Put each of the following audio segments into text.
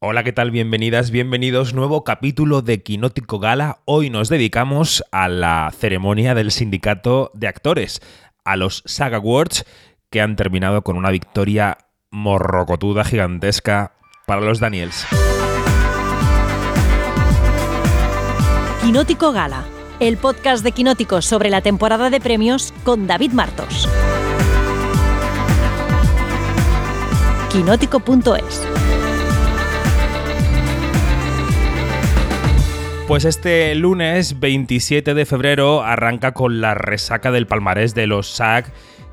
Hola, ¿qué tal? Bienvenidas, bienvenidos. Nuevo capítulo de Quinótico Gala. Hoy nos dedicamos a la ceremonia del sindicato de actores, a los SAG Awards, que han terminado con una victoria morrocotuda gigantesca para los Daniels. Quinótico Gala, el podcast de Quinótico sobre la temporada de premios con David Martos. Quinótico.es Pues este lunes 27 de febrero arranca con la resaca del palmarés de los SAG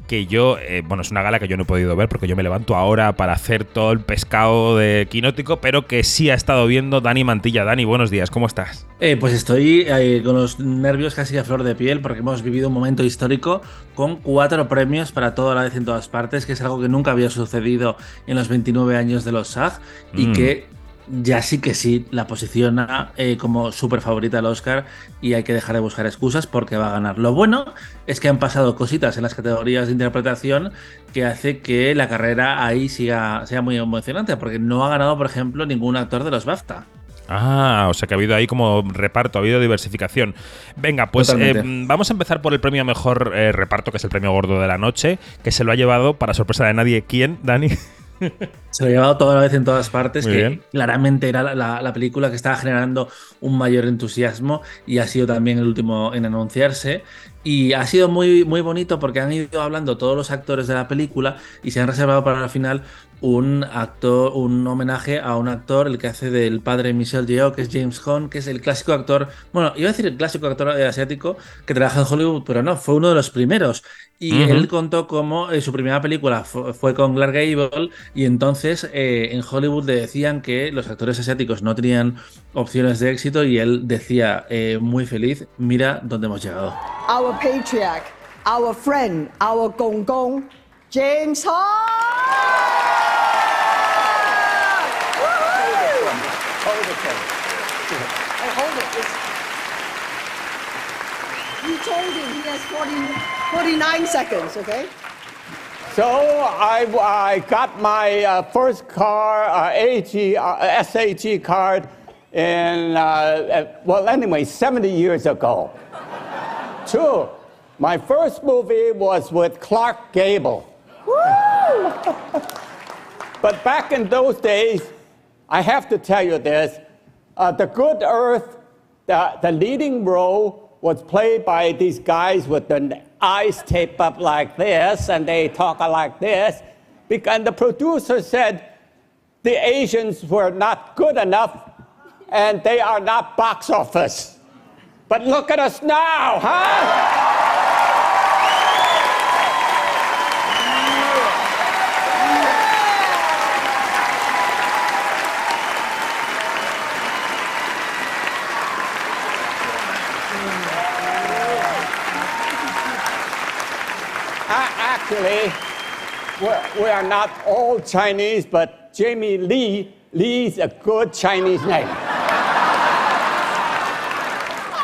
que yo, eh, bueno, es una gala que yo no he podido ver porque yo me levanto ahora para hacer todo el pescado de quinótico, pero que sí ha estado viendo Dani Mantilla. Dani, buenos días, ¿cómo estás? Eh, pues estoy eh, con los nervios casi a flor de piel porque hemos vivido un momento histórico con cuatro premios para toda la vez en todas partes, que es algo que nunca había sucedido en los 29 años de los SAG y Mm. que ya sí que sí la posiciona eh, como súper favorita al Oscar y hay que dejar de buscar excusas porque va a ganar. Lo bueno es que han pasado cositas en las categorías de interpretación que hace que la carrera ahí siga, sea muy emocionante porque no ha ganado, por ejemplo, ningún actor de los BAFTA. Ah, o sea que ha habido ahí como reparto, ha habido diversificación. Venga, pues eh, vamos a empezar por el premio a mejor eh, reparto, que es el premio gordo de la noche, que se lo ha llevado, para sorpresa de nadie, ¿quién, Dani? Se lo ha llevado toda la vez en todas partes, Muy que bien. claramente era la- la, la película que estaba generando un mayor entusiasmo y ha sido también el último en anunciarse. Y ha sido muy, muy bonito porque han ido hablando todos los actores de la película y se han reservado para el final un actor, un homenaje a un actor, el que hace del padre de Michelle Yeoh, que es James Hong, que es el clásico actor, bueno, iba a decir el clásico actor asiático que trabaja en Hollywood, pero no, fue uno de los primeros. Y Ujú. él contó cómo eh, su primera película fu- fue con Clark Gable y entonces eh, en Hollywood le decían que los actores asiáticos no tenían opciones de éxito y él decía eh, muy feliz, mira dónde hemos llegado. our patriarch, our friend, our gong gong, James Hong. Hold it, Ken. Hey, hold it. It's- You told him he has 40, 49 seconds, okay? So I, I got my uh, first car, uh, AG, uh, SAG card in, uh, uh, well, anyway, 70 years ago. Two, my first movie was with Clark Gable. But back in those days, I have to tell you this uh, The Good Earth, the, the leading role was played by these guys with the eyes taped up like this, and they talk like this. And the producer said the Asians were not good enough, and they are not box office. But look at us now, huh? Actually, we are not all Chinese, but Jamie Lee, Lee's a good Chinese name.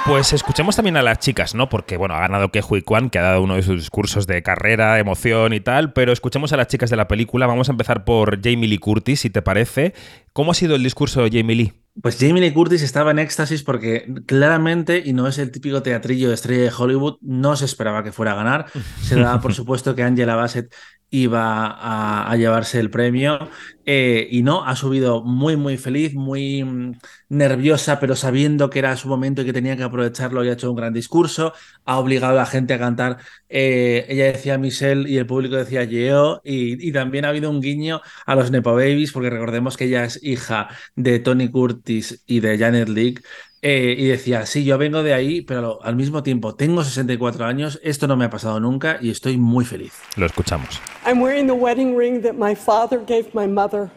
Pues escuchemos también a las chicas, ¿no? Porque, bueno, ha ganado Que Hui Kwan, que ha dado uno de sus discursos de carrera, emoción y tal, pero escuchemos a las chicas de la película. Vamos a empezar por Jamie Lee Curtis, si te parece. ¿Cómo ha sido el discurso de Jamie Lee? Pues Jamie Lee Curtis estaba en éxtasis porque claramente, y no es el típico teatrillo de estrella de Hollywood, no se esperaba que fuera a ganar. Se daba por supuesto que Angela Bassett iba a, a llevarse el premio eh, y no, ha subido muy muy feliz, muy mm, nerviosa, pero sabiendo que era su momento y que tenía que aprovecharlo y ha hecho un gran discurso, ha obligado a la gente a cantar, eh, ella decía Michelle y el público decía Yeo y, y también ha habido un guiño a los Nepo Babies porque recordemos que ella es hija de Tony Curtis y de Janet Leigh. eh, y decía, sí, yo vengo de ahí, pero al mismo tiempo tengo 64 años, esto no me ha pasado nunca y estoy muy feliz. Lo escuchamos. I'm wearing the wedding ring that my father gave my mother.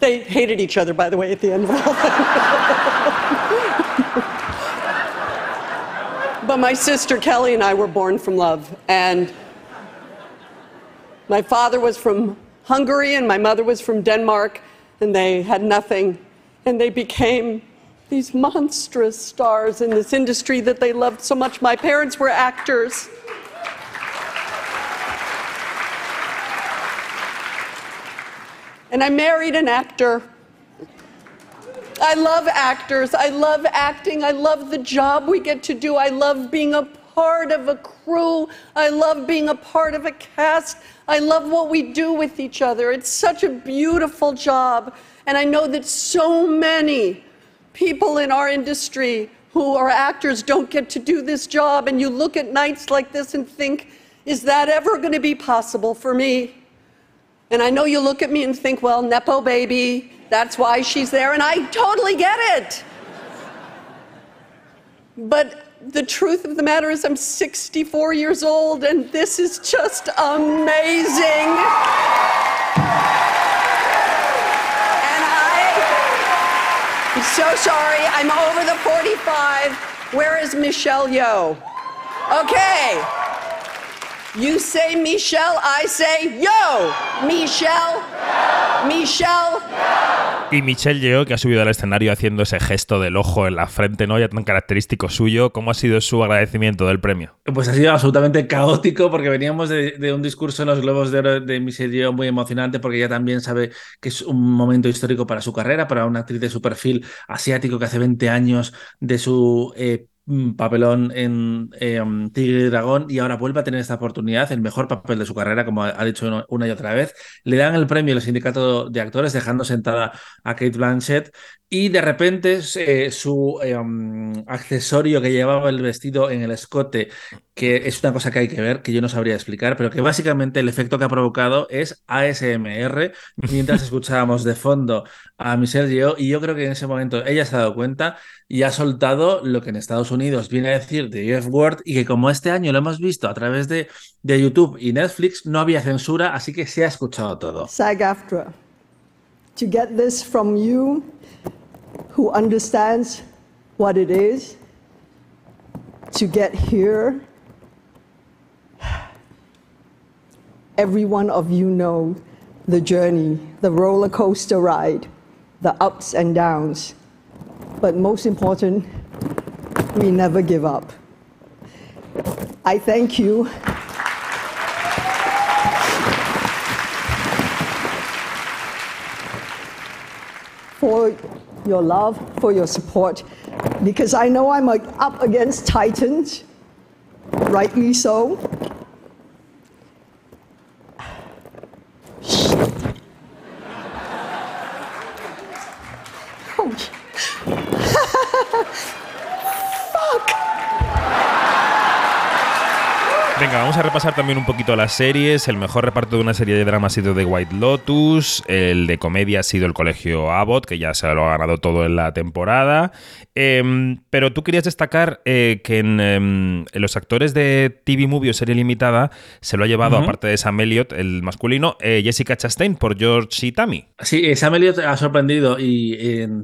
They hated each other, by the way, at the end of thing. but my sister Kelly and I were born from love. And my father was from Hungary and my mother was from Denmark, and they had nothing. And they became these monstrous stars in this industry that they loved so much. My parents were actors. and I married an actor. I love actors. I love acting. I love the job we get to do. I love being a part of a crew. I love being a part of a cast. I love what we do with each other. It's such a beautiful job. And I know that so many people in our industry who are actors don't get to do this job. And you look at nights like this and think, is that ever going to be possible for me? And I know you look at me and think, well, Nepo baby, that's why she's there. And I totally get it. But the truth of the matter is, I'm 64 years old, and this is just amazing. And I, I'm so sorry, I'm over the 45. Where is Michelle Yeoh? Okay. You say Michelle, I say yo. Michelle, Michelle. Y Michelle Yeoh, que ha subido al escenario haciendo ese gesto del ojo en la frente, ¿no? Ya tan característico suyo. ¿Cómo ha sido su agradecimiento del premio? Pues ha sido absolutamente caótico porque veníamos de, un discurso en los Globos de Oro de Michelle Yeoh muy emocionante porque ella también sabe que es un momento histórico para su carrera, para una actriz de su perfil asiático que hace 20 años de su eh, papelón en eh, Tigre y Dragón y ahora vuelve a tener esta oportunidad, el mejor papel de su carrera, como ha dicho una y otra vez. Le dan el premio al sindicato de actores, dejando sentada a Kate Blanchett y de repente su eh, accesorio que llevaba el vestido en el escote, que es una cosa que hay que ver, que yo no sabría explicar, pero que básicamente el efecto que ha provocado es ASMR, mientras escuchábamos de fondo a Michelle Yeoh, y yo creo que en ese momento ella se ha dado cuenta y ha soltado lo que en Estados Unidos viene a decir de Word, y que como este año lo hemos visto a través de, de YouTube y Netflix, no había censura, así que se ha escuchado todo. SAG-AFTRA, to get this from you who understands what it is to get here. Every one of you know the journey, the roller coaster ride, the ups and downs. But most important, we never give up. I thank you. For your love, for your support, because I know I'm up against titans, rightly so. A repasar también un poquito las series. El mejor reparto de una serie de drama ha sido The White Lotus. El de comedia ha sido El Colegio Abbott, que ya se lo ha ganado todo en la temporada. Em, pero tú querías destacar eh, que en, em, en los actores de TV Movie o serie limitada se lo ha llevado, Ujú. aparte de Sam Elliott, el masculino, eh, Jessica Chastain por George y Tammy. Sí, eh, Sam Elliott ha sorprendido y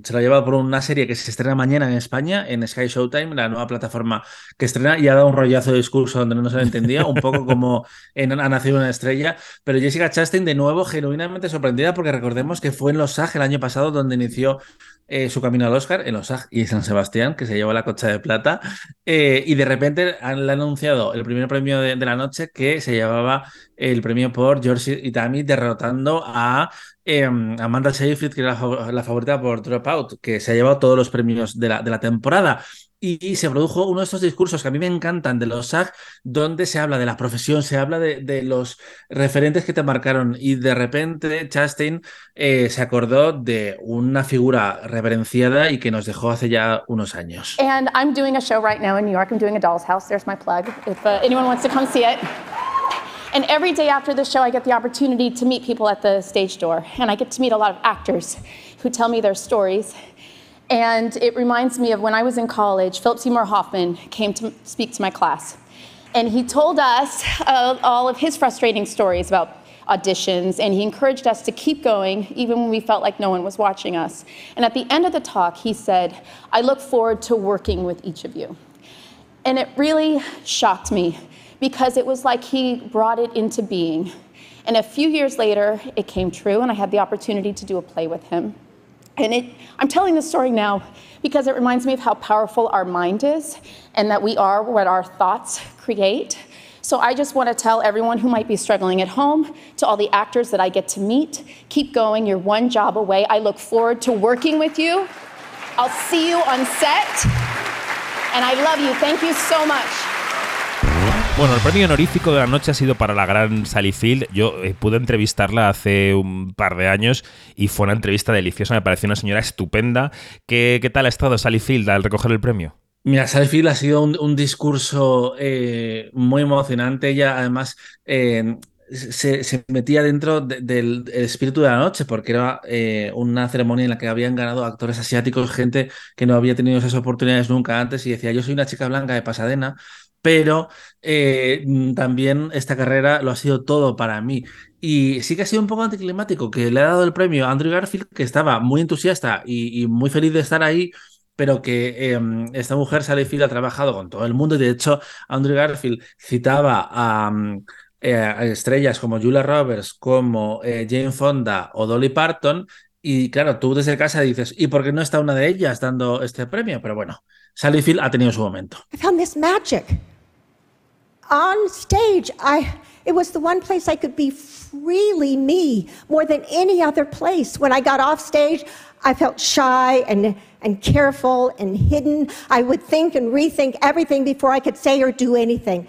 se lo ha llevado por una serie que se estrena mañana en España, en Sky Showtime, la nueva plataforma que estrena, y ha dado un rollazo de discurso donde no se lo entendía, un poco como en Ha nacido una estrella. Pero Jessica Chastain, de nuevo, genuinamente sorprendida, porque recordemos que fue en Los SAG el año pasado donde inició eh, su camino al Oscar, en Los SAG y San Sebastián, que se llevó la cocha de plata. eh, y de repente han, le han anunciado el primer premio de, la noche que se llevaba el premio por George y Tammy, derrotando a eh, Amanda Seyfried, que era la favorita por Dropout, que se ha llevado todos los premios de la, de la temporada. Y, se produjo uno de estos discursos que a mí me encantan de los SAG, donde se habla de la profesión, se habla de, de los referentes que te marcaron. Y de repente Chastain eh, se acordó de una figura reverenciada y que nos dejó hace ya unos años. And I'm doing a show right now in New York. I'm doing a Doll's House. There's my plug if uh, anyone wants to come see it. And every day after the show, I get the opportunity to meet people at the stage door. And I get to meet a lot of actors who tell me their stories. And it reminds me of when I was in college, Philip Seymour Hoffman came to speak to my class. And he told us uh, all of his frustrating stories about auditions, and he encouraged us to keep going even when we felt like no one was watching us. And at the end of the talk, he said, I look forward to working with each of you. And it really shocked me because it was like he brought it into being. And a few years later, it came true, and I had the opportunity to do a play with him. And it, I'm telling this story now because it reminds me of how powerful our mind is and that we are what our thoughts create. So I just want to tell everyone who might be struggling at home, to all the actors that I get to meet, keep going. You're one job away. I look forward to working with you. I'll see you on set. And I love you. Thank you so much. Bueno, el premio honorífico de la noche ha sido para la gran Sally Field. Yo eh, pude entrevistarla hace un par de años y fue una entrevista deliciosa. Me pareció una señora estupenda. ¿Qué, qué tal ha estado Sally Field al recoger el premio? Mira, Sally Field ha sido un, un discurso eh, muy emocionante. Ella, además, eh, se, se, metía dentro de, del espíritu de la noche, porque era eh, una ceremonia en la que habían ganado actores asiáticos, gente que no había tenido esas oportunidades nunca antes, y decía: Yo soy una chica blanca de Pasadena, pero eh, también esta carrera lo ha sido todo para mí. Y sí que ha sido un poco anticlimático que le ha dado el premio a Andrew Garfield, que estaba muy entusiasta y, y muy feliz de estar ahí, pero que eh, esta mujer, Sally Field, ha trabajado con todo el mundo y de hecho Andrew Garfield citaba a, eh, a estrellas como Julia Roberts, como eh, Jane Fonda o Dolly Parton y claro, tú desde casa dices, ¿y por qué no está una de ellas dando este premio? Pero bueno, Sally Field ha tenido su momento. I found this magic. On stage, I it was the one place I could be freely me more than any other place. When I got off stage, I felt shy and, and careful and hidden. I would think and rethink everything before I could say or do anything.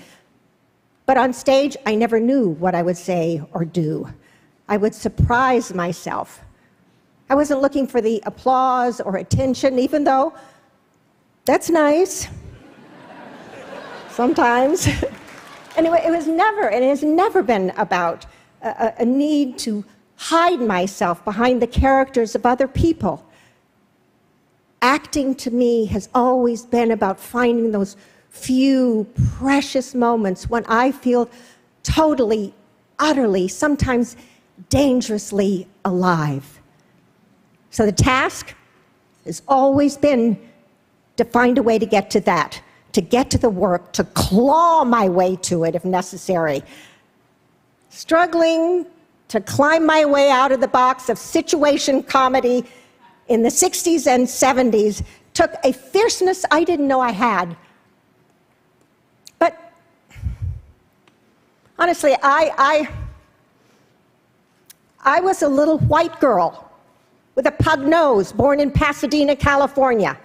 But on stage, I never knew what I would say or do. I would surprise myself. I wasn't looking for the applause or attention, even though that's nice sometimes. anyway, it was never, and it has never been about a, a need to hide myself behind the characters of other people. Acting to me has always been about finding those few precious moments when I feel totally, utterly, sometimes dangerously alive. So the task has always been to find a way to get to that, to get to the work, to claw my way to it if necessary. Struggling to climb my way out of the box of situation comedy in the 60s and 70s took a fierceness I didn't know I had. But honestly, I, I, I was a little white girl with a pug nose born in Pasadena, California.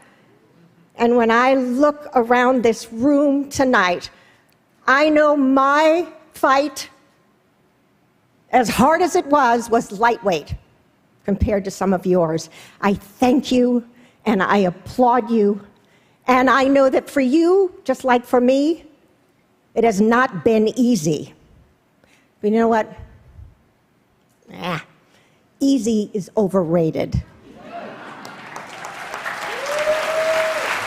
And when I look around this room tonight, I know my fight as hard as it was, was lightweight compared to some of yours. I thank you and I applaud you. And I know that for you, just like for me, it has not been easy. But you know what? Ah, easy is overrated.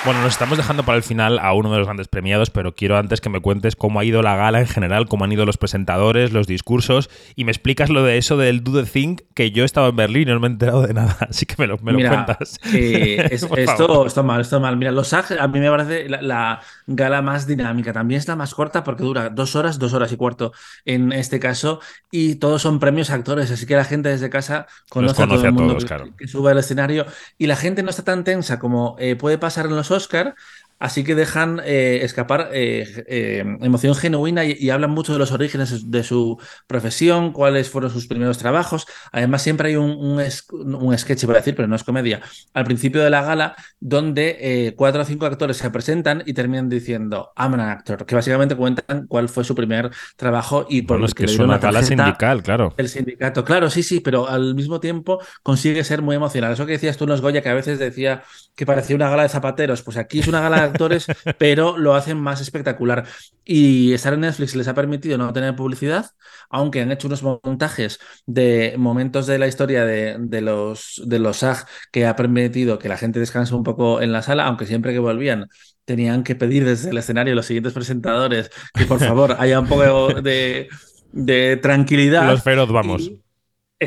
Bueno, nos estamos dejando para el final a uno de los grandes premiados, pero quiero antes que me cuentes cómo ha ido la gala en general, cómo han ido los presentadores, los discursos, y me explicas lo de eso del Do the Thing, que yo estaba en Berlín y no me he enterado de nada, así que me lo, me Mira, lo cuentas. eh, es- esto, esto mal, esto mal. Mira, los SAG a mí me parece la, la gala más dinámica. También es la más corta porque dura dos horas, dos horas y cuarto en este caso, y todos son premios a actores, así que la gente desde casa conoce, conoce a todo a el mundo todos, que, claro. que sube al escenario, y la gente no está tan tensa como eh, puede pasar en los Oscar. Así que dejan eh, escapar eh, eh, emoción genuina y, y hablan mucho de los orígenes de su profesión, cuáles fueron sus primeros trabajos. Además, siempre hay un, un, es- un sketch, iba a decir, pero no es comedia, al principio de la gala, donde cuatro o cinco actores se presentan y terminan diciendo I'm an actor, que básicamente cuentan cuál fue su primer trabajo y por Bueno, es que es una la gala sindical, claro. el sindicato, claro, sí, sí, pero al mismo tiempo consigue ser muy emocional. Eso que decías tú en los Goya, que a veces decía que parecía una gala de zapateros, pues aquí es una gala actores, pero lo hacen más espectacular. Y estar en Netflix les ha permitido no tener publicidad, aunque han hecho unos montajes de momentos de la historia de, de los, de los SAG que ha permitido que la gente descanse un poco en la sala, aunque siempre que volvían tenían que pedir desde el escenario los siguientes presentadores que por favor haya un poco de, de tranquilidad. Los feroz, vamos. Y-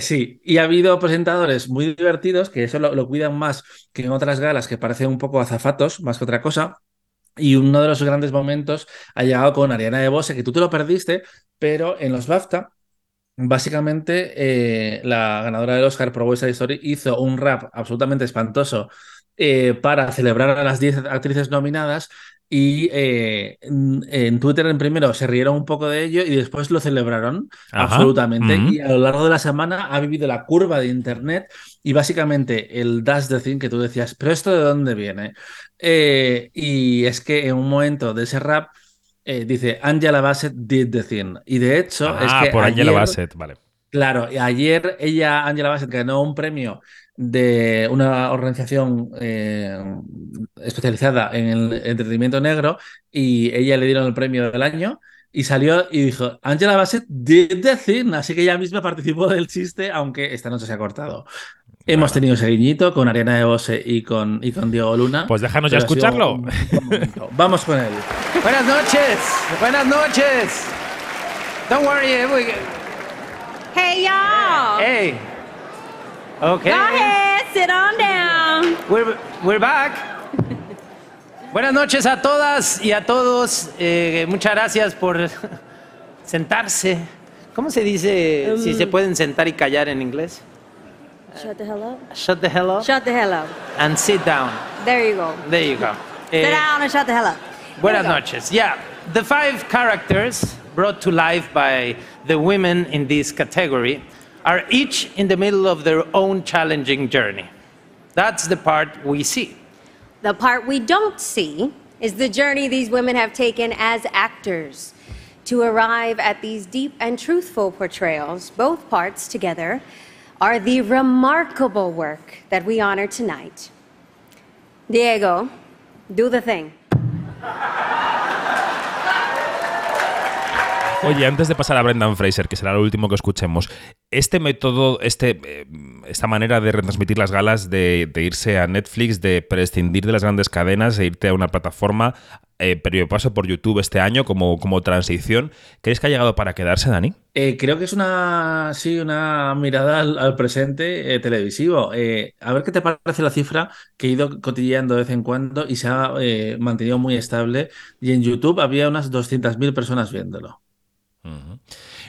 Sí, y ha habido presentadores muy divertidos que eso lo, cuidan más que en otras galas que parecen un poco azafatos, más que otra cosa. Y uno de los grandes momentos ha llegado con Ariana DeBose, que tú te lo perdiste, pero en los BAFTA, básicamente eh, la ganadora del Oscar por West Side Story hizo un rap absolutamente espantoso eh, para celebrar a las 10 actrices nominadas y eh, en, en Twitter en primero se rieron un poco de ello y después lo celebraron Ajá. absolutamente. Y a lo largo de la semana ha vivido la curva de Internet y básicamente el Dash the Thing que tú decías, pero esto de dónde viene? Eh, y es que en un momento de ese rap eh, dice Angela Bassett did the thing. Y de hecho es Ah, que por Angela Bassett, vale. Claro, y ayer ella, Angela Bassett, ganó un premio de una organización eh, especializada en el entretenimiento negro y ella le dieron el premio del año y salió y dijo, Angela Bassett did the thing, así que ella misma participó del chiste, aunque esta noche se ha cortado. Hemos tenido ese guiñito con Ariana DeBose y con, y con Diego Luna. Pues déjanos ya escucharlo. un. Vamos con él. Buenas noches, buenas noches. Don't worry, eh, we- Hey y'all! hey. Okay. Go ahead, sit on down. We're, we're back. Buenas noches a todas y a todos. Eh, muchas gracias por sentarse. ¿Cómo se dice si se pueden sentar y callar en inglés? Shut the hell up. Shut the hell up Shut the hell up. and sit down. There you go. There you go. Sit Eh, down and shut the hell up. Buenas There noches. Yeah, the five characters brought to life by the women in this category are each in the middle of their own challenging journey. That's the part we see. The part we don't see is the journey these women have taken as actors to arrive at these deep and truthful portrayals. Both parts together are the remarkable work that we honor tonight. Diego, do the thing. Oye, antes de pasar a Brendan Fraser, que será lo último que escuchemos, este método, este, eh, esta manera de retransmitir las galas, de, irse a Netflix, de prescindir de las grandes cadenas e irte a una plataforma, eh, previo paso por YouTube este año como, como transición, ¿crees que ha llegado para quedarse, Dani? Eh, creo que es una, sí, una mirada al, presente eh, televisivo. A ver qué te parece la cifra que he ido cotilleando de vez en cuando y se ha mantenido muy estable. Y en YouTube había unas 200.000 personas viéndolo.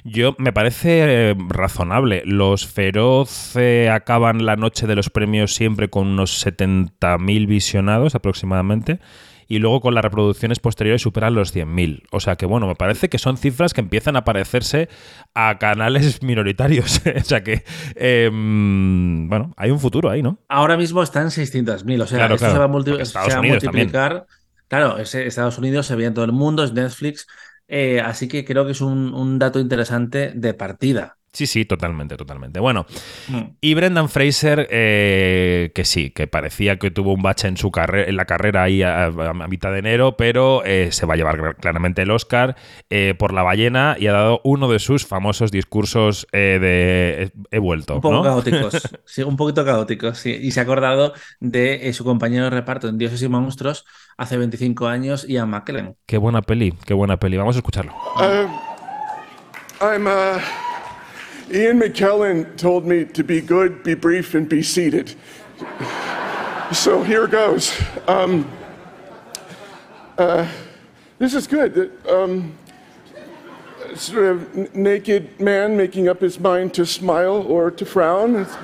Yo me parece eh, razonable. Los Feroz eh, acaban la noche de los premios siempre con unos 70.000 visionados aproximadamente. Y luego con las reproducciones posteriores superan los 100.000. O sea que bueno, me parece que son cifras que empiezan a parecerse a canales minoritarios. o sea que, eh, mm, bueno, hay un futuro ahí, ¿no? Ahora mismo están 600.000, o sea, Claro, esto claro, se va a, multi- porque Estados se va a Unidos también. multiplicar. Claro, es Estados Unidos, se ve en todo el mundo, es Netflix. Eh, así que creo que es un, un dato interesante de partida. Sí, sí, totalmente, totalmente. Bueno, Mm. y Brendan Fraser, eh, que sí, que parecía que tuvo un bache en su carrera, en la carrera ahí a, a- a mitad de enero, pero eh, se va a llevar clar- claramente el Oscar eh, por la ballena y ha dado uno de sus famosos discursos eh, de he, he vuelto. Un poco ¿no? caóticos, sí, un poquito caóticos, sí. Y se ha acordado de eh, su compañero de reparto en Dioses y Monstruos hace 25 años, Ian McKellen. Qué buena peli, qué buena peli. Vamos a escucharlo. Uh, I'm, uh, Ian McKellen told me to be good, be brief, and be seated. So here goes. Um, uh, this is good. Um, sort of naked man making up his mind to smile or to frown. It's,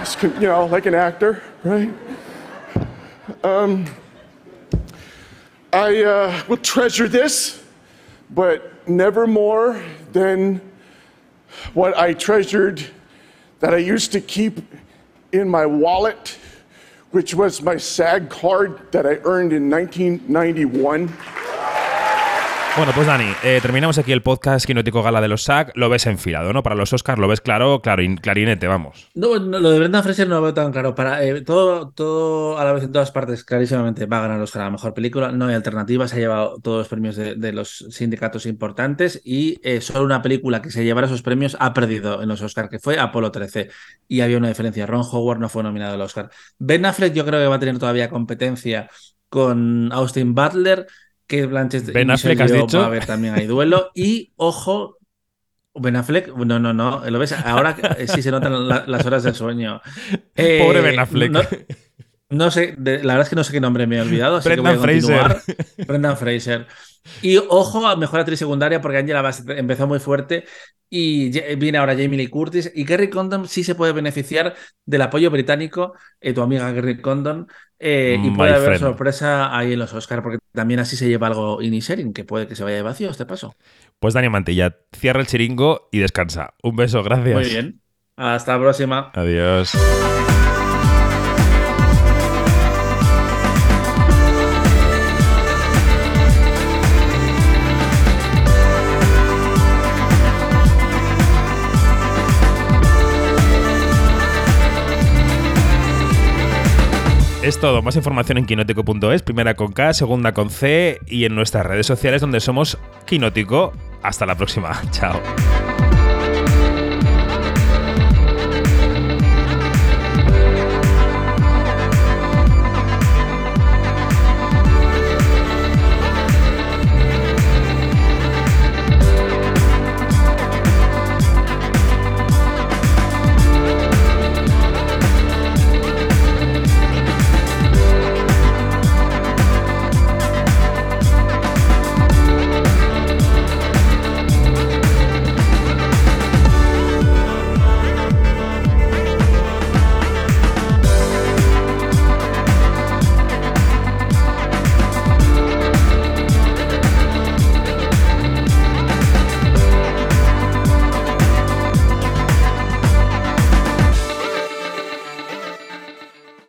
it's you know, like an actor, right? Um, I uh, will treasure this, but never more than what I treasured that I used to keep in my wallet, which was my SAG card that I earned in 1991. Bueno, pues Dani, eh, terminamos aquí el podcast Quinótico Gala de los SAG. Lo ves enfilado, ¿no? Para los Oscars lo ves claro, claro, clarinete, vamos. No, no, lo de Brendan Fraser no lo veo tan claro. Para, eh, todo, todo a la vez en todas partes, clarísimamente va a ganar Oscar a la mejor película. No hay alternativa, se ha llevado todos los premios de, los sindicatos importantes y eh, solo una película que se llevara esos premios ha perdido en los Oscar, que fue Apolo 13. Y había una diferencia. Ron Howard no fue nominado al Oscar. Ben Affleck yo creo que va a tener todavía competencia con Austin Butler, que Blanchett Ben Affleck, ¿has dicho? va a haber también hay duelo. Y ojo, Ben Affleck, no, no, no, lo ves, ahora eh, sí se notan la- las horas del sueño. Eh, Pobre Ben Affleck. no- No sé, de- la verdad es que no sé qué nombre me he olvidado, así que voy a Brendan Fraser. Brendan Fraser. Y ojo a mejor actriz secundaria porque Angela Bassett empezó muy fuerte y viene ahora Jamie Lee Curtis y Kerry Condon sí se puede beneficiar del apoyo británico, eh, tu amiga Kerry Condon, eh, y puede haber sorpresa ahí en los Oscars porque también así se lleva algo Inisherin, que puede que se vaya de vacío este paso. Pues Dani Mantilla, cierra el chiringo y descansa. Un beso, gracias. Muy bien. Hasta la próxima. Adiós. Es todo, más información en quinótico.es, primera con K, segunda con C y en nuestras redes sociales donde somos Quinótico. Hasta la próxima, chao.